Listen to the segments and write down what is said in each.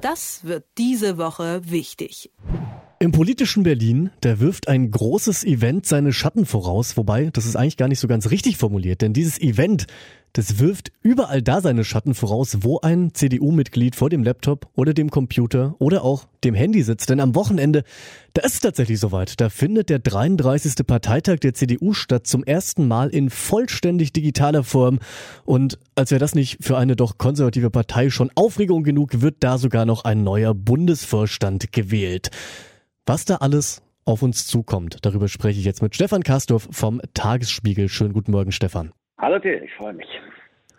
Das wird diese Woche wichtig. Im politischen Berlin, da wirft ein großes Event seine Schatten voraus, wobei das ist eigentlich gar nicht so ganz richtig formuliert, denn dieses Event, das wirft überall da seine Schatten voraus, wo ein CDU-Mitglied vor dem Laptop oder dem Computer oder auch dem Handy sitzt. Denn am Wochenende, da ist es tatsächlich soweit. Da findet der 33. Parteitag der CDU statt, zum ersten Mal in vollständig digitaler Form. Und als wäre das nicht für eine doch konservative Partei schon Aufregung genug, wird da sogar noch ein neuer Bundesvorstand gewählt. Was da alles auf uns zukommt, darüber spreche ich jetzt mit Stefan Kastorf vom Tagesspiegel. Schönen guten Morgen, Stefan. Hallo, Till, ich freue mich.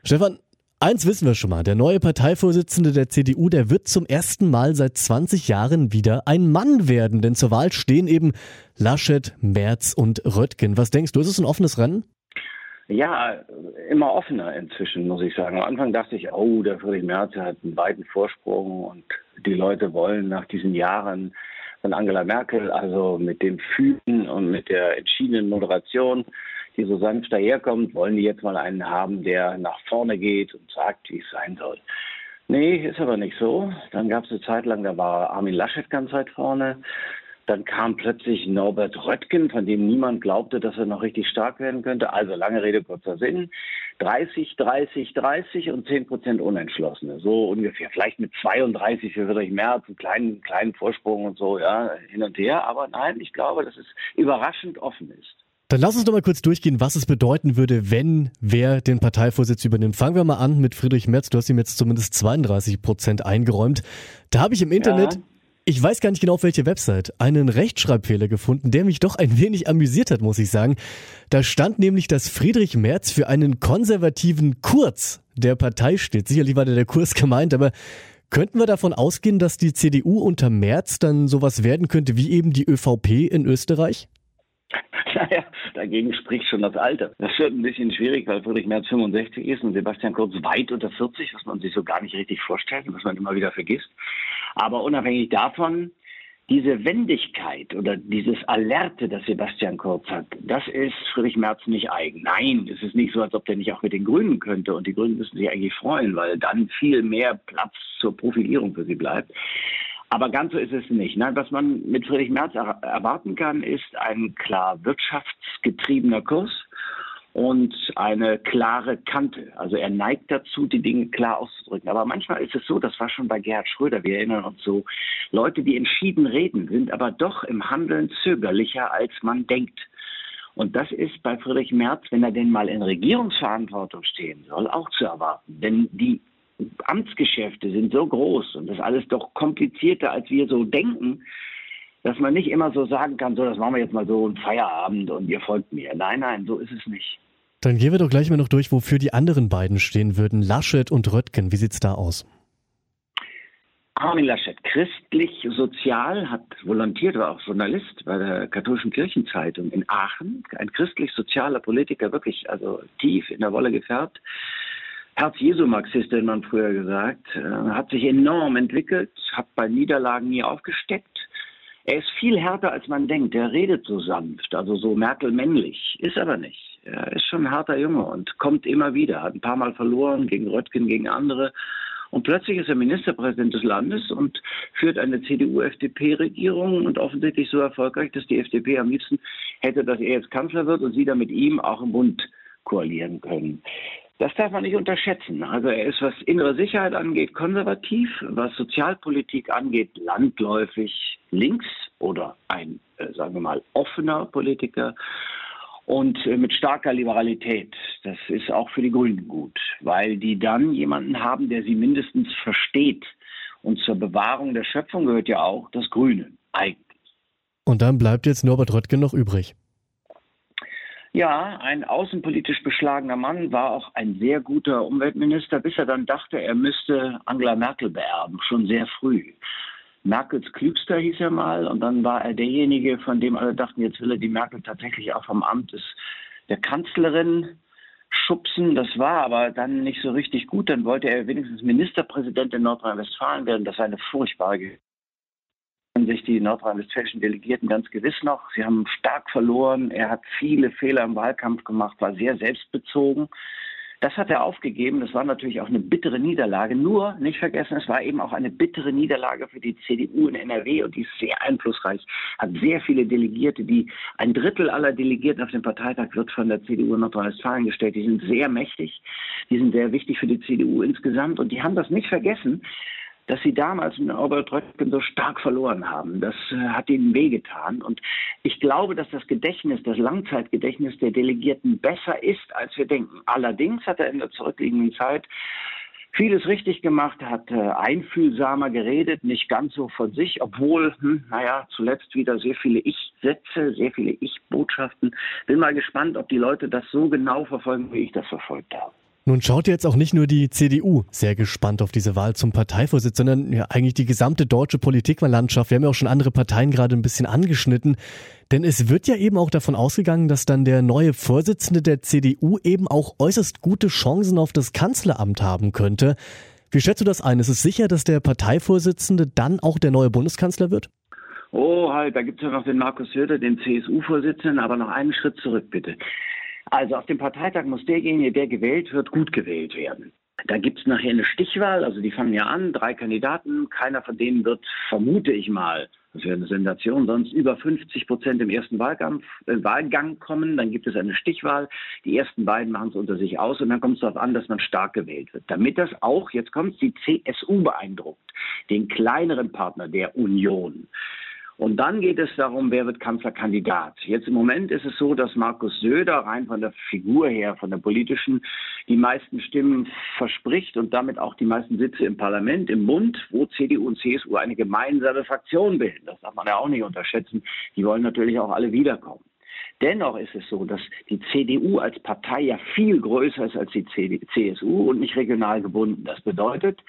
Stefan, eins wissen wir schon mal. Der neue Parteivorsitzende der CDU, der wird zum ersten Mal seit 20 Jahren wieder ein Mann werden. Denn zur Wahl stehen eben Laschet, Merz und Röttgen. Was denkst du, ist es ein offenes Rennen? Ja, immer offener inzwischen, muss ich sagen. Am Anfang dachte ich, oh, der Friedrich Merz hat einen weiten Vorsprung und die Leute wollen nach diesen Jahren von Angela Merkel, also mit dem Fühlen und mit der entschiedenen Moderation, die so sanft daherkommt, wollen die jetzt mal einen haben, der nach vorne geht und sagt, wie es sein soll. Nee, ist aber nicht so. Dann gab es eine Zeit lang, da war Armin Laschet ganz weit vorne. Dann kam plötzlich Norbert Röttgen, von dem niemand glaubte, dass er noch richtig stark werden könnte. Also lange Rede, kurzer Sinn. 30, 30, 30 und 10 Prozent Unentschlossene. So ungefähr. Vielleicht mit 32 für Friedrich Merz, einen kleinen, kleinen Vorsprung und so, ja, hin und her. Aber nein, ich glaube, dass es überraschend offen ist. Dann lass uns doch mal kurz durchgehen, was es bedeuten würde, wenn wer den Parteivorsitz übernimmt. Fangen wir mal an mit Friedrich Merz. Du hast ihm jetzt zumindest 32 Prozent eingeräumt. Da habe ich im Internet ja ich weiß gar nicht genau auf welche Website, einen Rechtschreibfehler gefunden, der mich doch ein wenig amüsiert hat, muss ich sagen. Da stand nämlich, dass Friedrich Merz für einen konservativen Kurz der Partei steht. Sicherlich war da der Kurs gemeint, aber könnten wir davon ausgehen, dass die CDU unter Merz dann sowas werden könnte wie eben die ÖVP in Österreich? Naja, dagegen spricht schon das Alter. Das wird ein bisschen schwierig, weil Friedrich Merz 65 ist und Sebastian Kurz weit unter 40, was man sich so gar nicht richtig vorstellt und was man immer wieder vergisst. Aber unabhängig davon, diese Wendigkeit oder dieses Alerte, das Sebastian Kurz hat, das ist Friedrich Merz nicht eigen. Nein, es ist nicht so, als ob der nicht auch mit den Grünen könnte. Und die Grünen müssen sich eigentlich freuen, weil dann viel mehr Platz zur Profilierung für sie bleibt. Aber ganz so ist es nicht. Nein, was man mit Friedrich Merz erwarten kann, ist ein klar wirtschaftsgetriebener Kurs und eine klare Kante. Also er neigt dazu, die Dinge klar auszudrücken. Aber manchmal ist es so, das war schon bei Gerhard Schröder, wir erinnern uns so, Leute, die entschieden reden, sind aber doch im Handeln zögerlicher, als man denkt. Und das ist bei Friedrich Merz, wenn er denn mal in Regierungsverantwortung stehen soll, auch zu erwarten. Denn die Amtsgeschäfte sind so groß und das alles doch komplizierter, als wir so denken, dass man nicht immer so sagen kann, so, das machen wir jetzt mal so ein Feierabend und ihr folgt mir. Nein, nein, so ist es nicht. Dann gehen wir doch gleich mal noch durch, wofür die anderen beiden stehen würden, Laschet und Röttgen. Wie sieht's da aus? Armin Laschet, christlich-sozial, hat volontiert, war auch Journalist bei der katholischen Kirchenzeitung in Aachen. Ein christlich-sozialer Politiker, wirklich also tief in der Wolle gefärbt. Herz-Jesu-Marxist, hätte man früher gesagt, äh, hat sich enorm entwickelt, hat bei Niederlagen nie aufgesteckt, er ist viel härter, als man denkt. Er redet so sanft, also so Merkel-männlich. Ist aber nicht. Er ist schon ein harter Junge und kommt immer wieder. Hat ein paar Mal verloren gegen Röttgen, gegen andere. Und plötzlich ist er Ministerpräsident des Landes und führt eine CDU-FDP-Regierung und offensichtlich so erfolgreich, dass die FDP am liebsten hätte, dass er jetzt Kanzler wird und sie dann mit ihm auch im Bund koalieren können. Das darf man nicht unterschätzen. Also er ist, was innere Sicherheit angeht, konservativ, was Sozialpolitik angeht, landläufig links oder ein, äh, sagen wir mal, offener Politiker und äh, mit starker Liberalität. Das ist auch für die Grünen gut, weil die dann jemanden haben, der sie mindestens versteht. Und zur Bewahrung der Schöpfung gehört ja auch das Grüne eigentlich. Und dann bleibt jetzt Norbert Röttgen noch übrig. Ja, ein außenpolitisch beschlagener Mann, war auch ein sehr guter Umweltminister, bis er dann dachte, er müsste Angela Merkel beerben, schon sehr früh. Merkels Klügster hieß er mal und dann war er derjenige, von dem alle dachten, jetzt will er die Merkel tatsächlich auch vom Amt des, der Kanzlerin schubsen. Das war aber dann nicht so richtig gut. Dann wollte er wenigstens Ministerpräsident in Nordrhein-Westfalen werden. Das war eine furchtbare sich die nordrhein-westfälischen Delegierten ganz gewiss noch. Sie haben stark verloren. Er hat viele Fehler im Wahlkampf gemacht, war sehr selbstbezogen. Das hat er aufgegeben. Das war natürlich auch eine bittere Niederlage. Nur, nicht vergessen, es war eben auch eine bittere Niederlage für die CDU in NRW und die ist sehr einflussreich, hat sehr viele Delegierte. Die, ein Drittel aller Delegierten auf dem Parteitag wird von der CDU in Nordrhein-Westfalen gestellt. Die sind sehr mächtig. Die sind sehr wichtig für die CDU insgesamt und die haben das nicht vergessen dass sie damals in Obertröttgen so stark verloren haben. Das äh, hat ihnen wehgetan. Und ich glaube, dass das Gedächtnis, das Langzeitgedächtnis der Delegierten besser ist, als wir denken. Allerdings hat er in der zurückliegenden Zeit vieles richtig gemacht, hat äh, einfühlsamer geredet, nicht ganz so von sich, obwohl, hm, naja, zuletzt wieder sehr viele Ich-Sätze, sehr viele Ich-Botschaften. Bin mal gespannt, ob die Leute das so genau verfolgen, wie ich das verfolgt habe. Nun schaut jetzt auch nicht nur die CDU sehr gespannt auf diese Wahl zum Parteivorsitz, sondern ja eigentlich die gesamte deutsche Politiklandschaft. Wir haben ja auch schon andere Parteien gerade ein bisschen angeschnitten. Denn es wird ja eben auch davon ausgegangen, dass dann der neue Vorsitzende der CDU eben auch äußerst gute Chancen auf das Kanzleramt haben könnte. Wie schätzt du das ein? Ist es sicher, dass der Parteivorsitzende dann auch der neue Bundeskanzler wird? Oh, halt, da gibt es ja noch den Markus Söder, den CSU-Vorsitzenden, aber noch einen Schritt zurück, bitte. Also auf dem Parteitag muss derjenige, der gewählt wird, gut gewählt werden. Da gibt es nachher eine Stichwahl, also die fangen ja an, drei Kandidaten, keiner von denen wird, vermute ich mal, das wäre eine Sensation, sonst über 50 Prozent im ersten Wahlkampf, äh, Wahlgang kommen. Dann gibt es eine Stichwahl. Die ersten beiden machen es unter sich aus und dann kommt es darauf an, dass man stark gewählt wird. Damit das auch, jetzt kommt die CSU beeindruckt, den kleineren Partner der Union. Und dann geht es darum, wer wird Kanzlerkandidat. Jetzt im Moment ist es so, dass Markus Söder rein von der Figur her, von der politischen, die meisten Stimmen verspricht und damit auch die meisten Sitze im Parlament, im Bund, wo CDU und CSU eine gemeinsame Fraktion bilden. Das darf man ja auch nicht unterschätzen. Die wollen natürlich auch alle wiederkommen. Dennoch ist es so, dass die CDU als Partei ja viel größer ist als die CSU und nicht regional gebunden. Das bedeutet,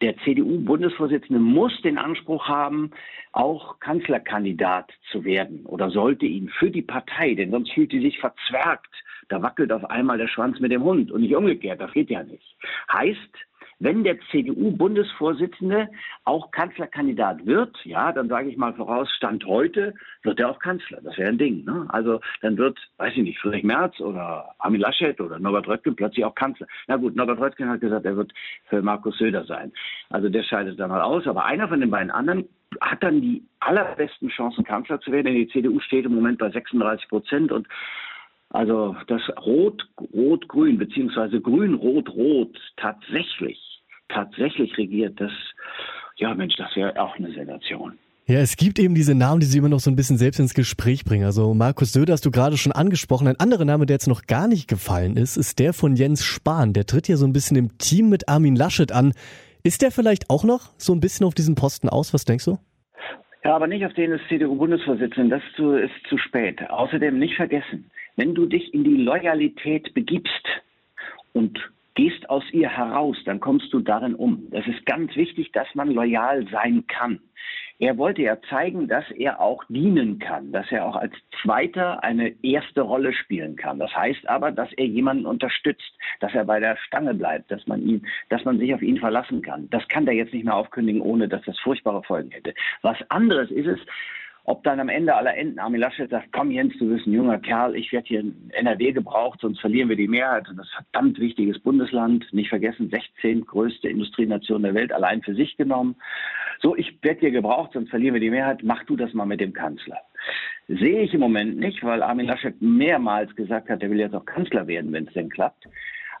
der CDU-Bundesvorsitzende muss den Anspruch haben, auch Kanzlerkandidat zu werden oder sollte ihn für die Partei, denn sonst fühlt sie sich verzwergt. Da wackelt auf einmal der Schwanz mit dem Hund und nicht umgekehrt, das geht ja nicht. Heißt, wenn der CDU-Bundesvorsitzende auch Kanzlerkandidat wird, ja, dann sage ich mal voraus, Stand heute, wird er auch Kanzler. Das wäre ein Ding. Ne? Also dann wird, weiß ich nicht, Friedrich Merz oder Armin Laschet oder Norbert Röttgen plötzlich auch Kanzler. Na gut, Norbert Röttgen hat gesagt, er wird für Markus Söder sein. Also der scheidet dann mal aus. Aber einer von den beiden anderen hat dann die allerbesten Chancen, Kanzler zu werden. Denn die CDU steht im Moment bei 36 Prozent und also das Rot, Rot, Grün, beziehungsweise Grün, Rot, Rot tatsächlich tatsächlich regiert, das, ja Mensch, das wäre auch eine Sensation. Ja, es gibt eben diese Namen, die sie immer noch so ein bisschen selbst ins Gespräch bringen. Also Markus Söder hast du gerade schon angesprochen. Ein anderer Name, der jetzt noch gar nicht gefallen ist, ist der von Jens Spahn. Der tritt ja so ein bisschen im Team mit Armin Laschet an. Ist der vielleicht auch noch so ein bisschen auf diesen Posten aus? Was denkst du? Ja, aber nicht auf den des CDU-Bundesvorsitzenden. Das ist zu, ist zu spät. Außerdem nicht vergessen, wenn du dich in die Loyalität begibst und gehst aus ihr heraus, dann kommst du darin um. Das ist ganz wichtig, dass man loyal sein kann. Er wollte ja zeigen, dass er auch dienen kann, dass er auch als Zweiter eine erste Rolle spielen kann. Das heißt aber, dass er jemanden unterstützt, dass er bei der Stange bleibt, dass man ihn, dass man sich auf ihn verlassen kann. Das kann der jetzt nicht mehr aufkündigen, ohne dass das furchtbare Folgen hätte. Was anderes ist es, ob dann am Ende aller Enden Armin Laschet sagt, komm Jens, du bist ein junger Kerl, ich werde hier in NRW gebraucht, sonst verlieren wir die Mehrheit. Und das ist ein verdammt wichtiges Bundesland, nicht vergessen, 16 größte Industrienation der Welt, allein für sich genommen. So, ich werde hier gebraucht, sonst verlieren wir die Mehrheit, mach du das mal mit dem Kanzler. Sehe ich im Moment nicht, weil Armin Laschet mehrmals gesagt hat, er will jetzt auch Kanzler werden, wenn es denn klappt.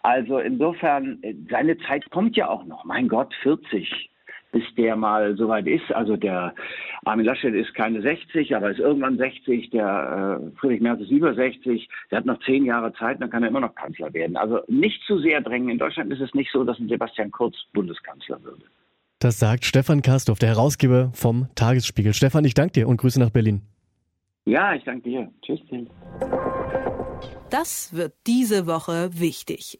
Also insofern, seine Zeit kommt ja auch noch. Mein Gott, 40 bis der mal soweit ist. Also der Armin Laschet ist keine 60, aber ist irgendwann 60. Der äh, Friedrich Merz ist über 60. Der hat noch zehn Jahre Zeit, dann kann er immer noch Kanzler werden. Also nicht zu sehr drängen. In Deutschland ist es nicht so, dass ein Sebastian Kurz Bundeskanzler würde. Das sagt Stefan Kastorf, der Herausgeber vom Tagesspiegel. Stefan, ich danke dir und Grüße nach Berlin. Ja, ich danke dir. Tschüss. Das wird diese Woche wichtig.